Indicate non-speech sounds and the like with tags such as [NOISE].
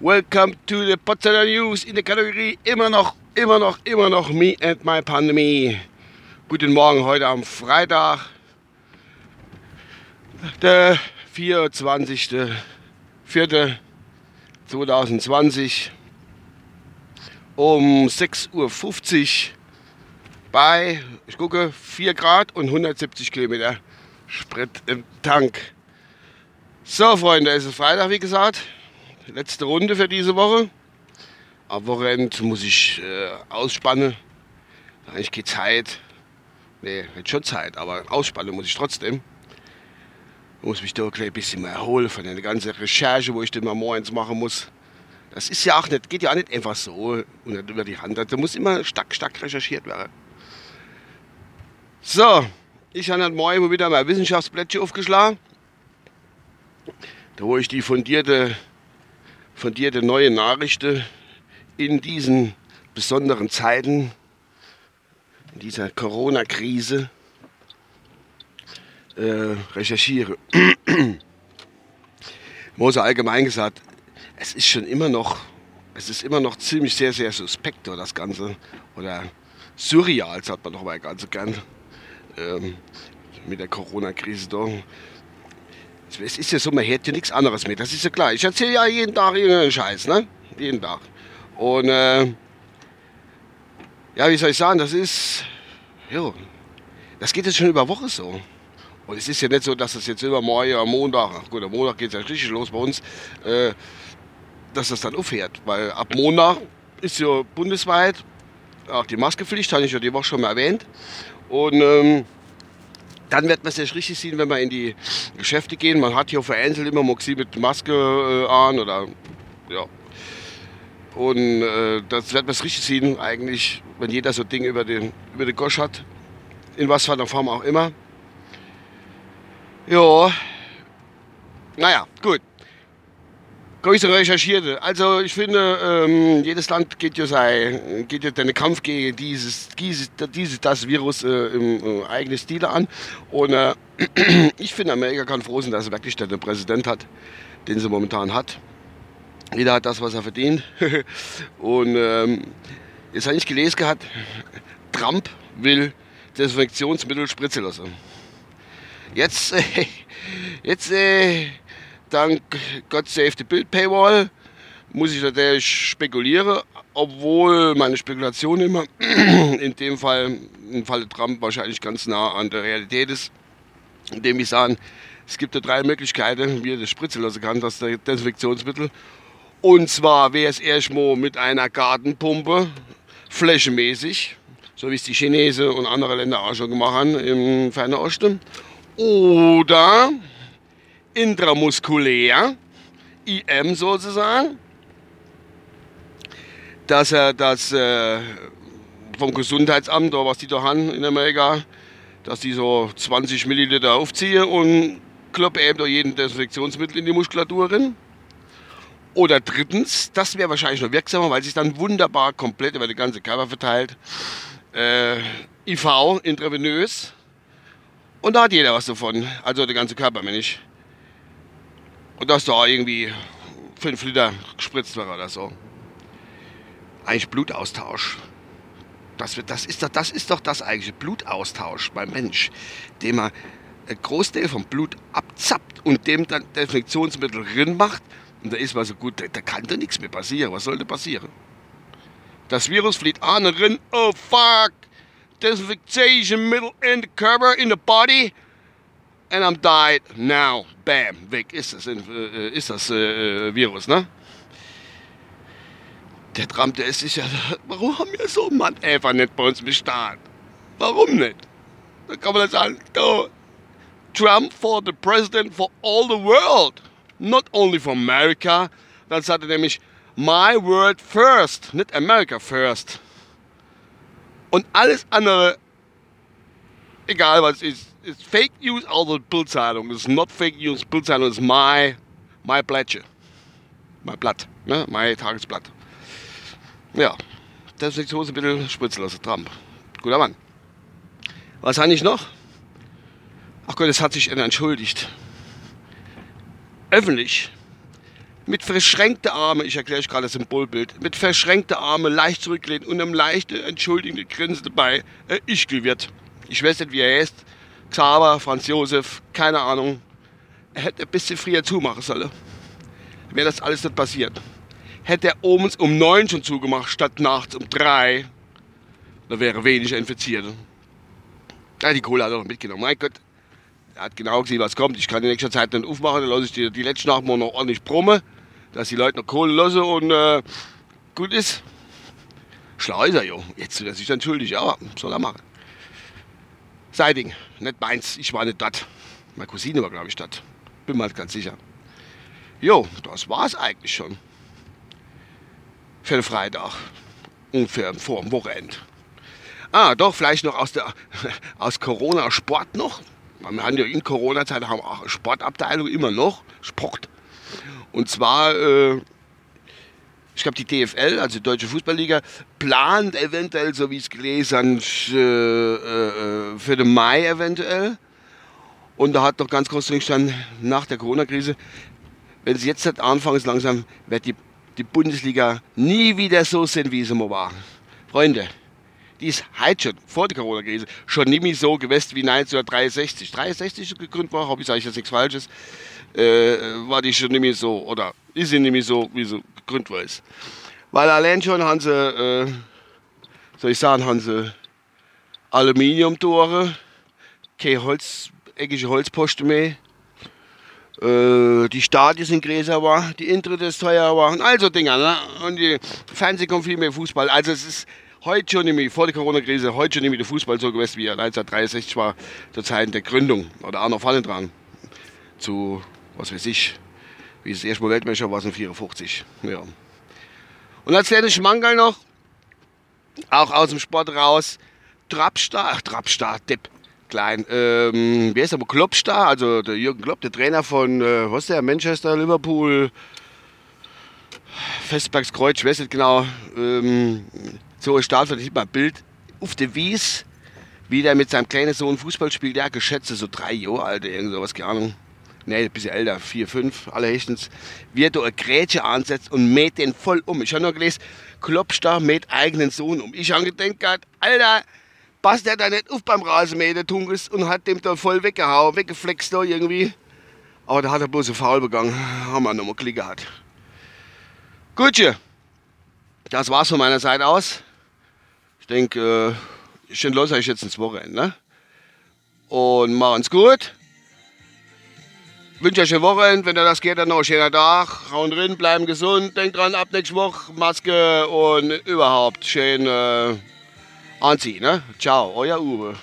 Welcome to the Potsdamer News in der Kategorie immer noch, immer noch, immer noch Me and My Pandemie. Guten Morgen heute am Freitag, der 24.04.2020 um 6.50 Uhr bei, ich gucke, 4 Grad und 170 Kilometer Sprit im Tank. So, Freunde, es ist Freitag, wie gesagt. Letzte Runde für diese Woche. Am Wochenende muss ich äh, ausspannen. Eigentlich geht Zeit. Nee, hat schon Zeit, aber ausspannen muss ich trotzdem. Muss mich da ein bisschen mehr erholen von der ganzen Recherche, wo ich dann mal morgens machen muss. Das ist ja auch nicht, geht ja auch nicht einfach so und über die Hand. Da muss immer stark, stark recherchiert werden. So, ich habe heute Morgen wieder mein Wissenschaftsblättchen aufgeschlagen da wo ich die fundierte, fundierte neue Nachrichten in diesen besonderen Zeiten, in dieser Corona-Krise äh, recherchiere. [CLEARS THROAT] Mose allgemein gesagt, es ist schon immer noch, es ist immer noch ziemlich sehr, sehr suspekt, das Ganze. Oder surreal, sagt man doch mal ganz gern. Ähm, mit der Corona-Krise da es ist ja so, man hört ja nichts anderes mehr. Das ist ja klar. Ich erzähle ja jeden Tag irgendeinen Scheiß, ne? Jeden Tag. Und äh, ja, wie soll ich sagen, das ist, ja, das geht jetzt schon über Woche so. Und es ist ja nicht so, dass das jetzt immer morgen am Montag, ach gut, am Montag geht es ja richtig los bei uns, äh, dass das dann aufhört. Weil ab Montag ist ja bundesweit auch die Maskepflicht, habe ich ja die Woche schon mal erwähnt. Und ähm, dann wird man es richtig sehen, wenn wir in die Geschäfte gehen. Man hat hier vereinzelt immer Moxie mit Maske äh, an oder ja. Und äh, das wird man es richtig sehen, eigentlich, wenn jeder so ein Ding über den, über den Gosch hat. In was für einer Form auch immer. Ja. Naja, gut größere recherchierte. Also ich finde, ähm, jedes Land geht ja, sein, geht ja den Kampf gegen dieses, dieses, dieses das Virus äh, im äh, eigenen Stil an. Und äh, [CLEARS THROAT] ich finde, Amerika kann froh sein, dass er wirklich den Präsident hat, den sie momentan hat. Jeder hat das, was er verdient. [LAUGHS] Und ähm, jetzt habe ich gelesen gehabt, Trump will Desinfektionsmittel spritzen lassen. Jetzt, äh, [LAUGHS] jetzt äh, dank God Save the Bild Paywall muss ich natürlich spekulieren, obwohl meine Spekulation immer [CLEARS THROAT] in dem Fall, im Falle Trump, wahrscheinlich ganz nah an der Realität ist, indem ich sage, es gibt ja drei Möglichkeiten, wie er das spritzen lassen kann, das Desinfektionsmittel. Und zwar wäre es erstmal mit einer Gartenpumpe, flächenmäßig, so wie es die Chinesen und andere Länder auch schon gemacht haben im Fernen Osten. Oder intramuskulär, IM sozusagen, dass er das äh, vom Gesundheitsamt oder was die da haben in Amerika, dass die so 20 Milliliter aufziehen und kloppen eben da jeden Desinfektionsmittel in die Muskulatur rein. Oder drittens, das wäre wahrscheinlich noch wirksamer, weil sich dann wunderbar komplett über den ganzen Körper verteilt. Äh, IV, intravenös. Und da hat jeder was davon. Also der ganze Körper, meine ich. Und dass da irgendwie 5 Liter gespritzt wird oder so. Eigentlich Blutaustausch. Das, wird, das, ist doch, das ist doch das eigentliche Blutaustausch beim Mensch, dem er ein Großteil vom Blut abzappt und dem dann Desinfektionsmittel drin macht. Und da ist man so gut, da, da kann doch nichts mehr passieren. Was soll denn passieren? Das Virus flieht an und rein. Oh fuck! Desinfektion middle in the cover in the body and I'm died now. Bam, weg ist das, äh, ist das äh, Virus, ne? Der Trump, der ist sicher, warum haben wir so einen Mann einfach nicht bei uns im Staat? Warum nicht? Da kann man dann sagen, oh, Trump for the president for all the world, not only for America. Dann sagt er nämlich, my word first, nicht America first. Und alles andere, egal was ist, it's fake news, also Bildzeitung. It's not fake news, Bildzeitung ist my, my Blättchen. My Blatt, ne? My Tagesblatt. Ja, deswegen so ein bisschen spritzen lassen, Trump. Guter Mann. Was habe ich noch? Ach Gott, es hat sich entschuldigt. öffentlich mit verschränkten Armen, ich erkläre euch gerade das Symbolbild, mit verschränkten Armen leicht zurücklehnt und einem leichten, entschuldigende Grinsen dabei, äh, ich wird. Ich weiß nicht, wie er heißt. Xaver, Franz Josef, keine Ahnung. Er hätte ein bisschen früher zumachen sollen. Wäre das alles nicht passiert. Hätte er oben um neun schon zugemacht, statt nachts um drei, da wäre weniger infiziert. Ja, die Kohle hat er noch mitgenommen. Mein Gott, er hat genau gesehen, was kommt. Ich kann in nächster Zeit dann aufmachen, dann lasse ich die, die letzten Nacht noch ordentlich brummen dass die Leute noch Kohle lassen und äh, gut ist. Schlau ist er, jo. Jetzt ist er sich dann aber soll er machen. Seiding, nicht meins, ich war nicht dort. Meine Cousine war, glaube ich, dort. Bin mal ganz sicher. Jo, das war's eigentlich schon. Für den Freitag. Und für, vor dem Wochenende. Ah, doch, vielleicht noch aus, der, [LAUGHS] aus Corona-Sport noch. Wir haben ja in Corona-Zeit auch eine Sportabteilung immer noch. Sport. Und zwar, äh, ich glaube, die DFL, also die Deutsche Fußballliga, plant eventuell, so wie ich es gelesen habe, äh, äh, für den Mai eventuell. Und da hat doch ganz groß drin gestanden, nach der Corona-Krise, wenn sie jetzt anfangen, langsam, wird die, die Bundesliga nie wieder so sein, wie sie mal war. Freunde, die ist heute schon, vor der Corona-Krise, schon nicht mehr so gewesen wie 1963. 63 gegründet war, habe ich sage jetzt nichts Falsches äh, war die schon nicht mehr so, oder ist sie nicht mehr so, wie sie gegründet war. Weil allein schon haben sie, äh, soll ich sagen, haben sie Aluminiumtore, keine Holz, eckige Holzposten mehr. Äh, die Stadien sind größer war, die Intritte ist teuer war und all so Dinge. Ne? Und die Fernsehen kommt viel mehr Fußball. Also es ist heute schon nämlich vor der Corona-Krise, heute schon nämlich der Fußball so gewesen, wie er 1963 war, zur Zeit der Gründung oder auch noch vorne dran. Zu was weiß ich, wie das erste Mal Weltmeister war es in 54. Ja. Und als kleiner Schmankerl noch, auch aus dem Sport raus, Trapstar, ach Trapstar, Depp, klein, ähm, wie heißt der, Kloppstar, also der Jürgen Klopp, der Trainer von, äh, was ist der, Manchester, Liverpool, Festbergs Kreuz, ich weiß nicht genau, ähm, so ein Start, ich mal ein Bild auf der Wies, wie der mit seinem kleinen Sohn Fußball spielt, der geschätzt so drei Jahre alt, irgend sowas, keine Ahnung ne, ein bisschen älter, vier, fünf, allerhöchstens, wie er da eine Grätsche ansetzt und mäht den voll um. Ich habe noch gelesen, Klopstar mäht eigenen Sohn um. Ich habe gedacht, Alter, passt der da nicht auf beim Rasenmähen, der Tungus, und hat dem da voll weggehauen, weggeflext da irgendwie. Aber da hat er bloß einen Foul begangen. Haben wir nochmal Klick gehabt. Gut, das war's von meiner Seite aus. Ich denke, äh, schön los euch jetzt ins Wochenende. Ne? Und machen's gut wünsche euch eine Woche, wenn ihr das geht, dann noch einen schönen Tag. Hauen drin, bleiben gesund. Denkt dran, ab nächste Woche Maske und überhaupt schön äh, anziehen. Ne? Ciao, euer Uwe.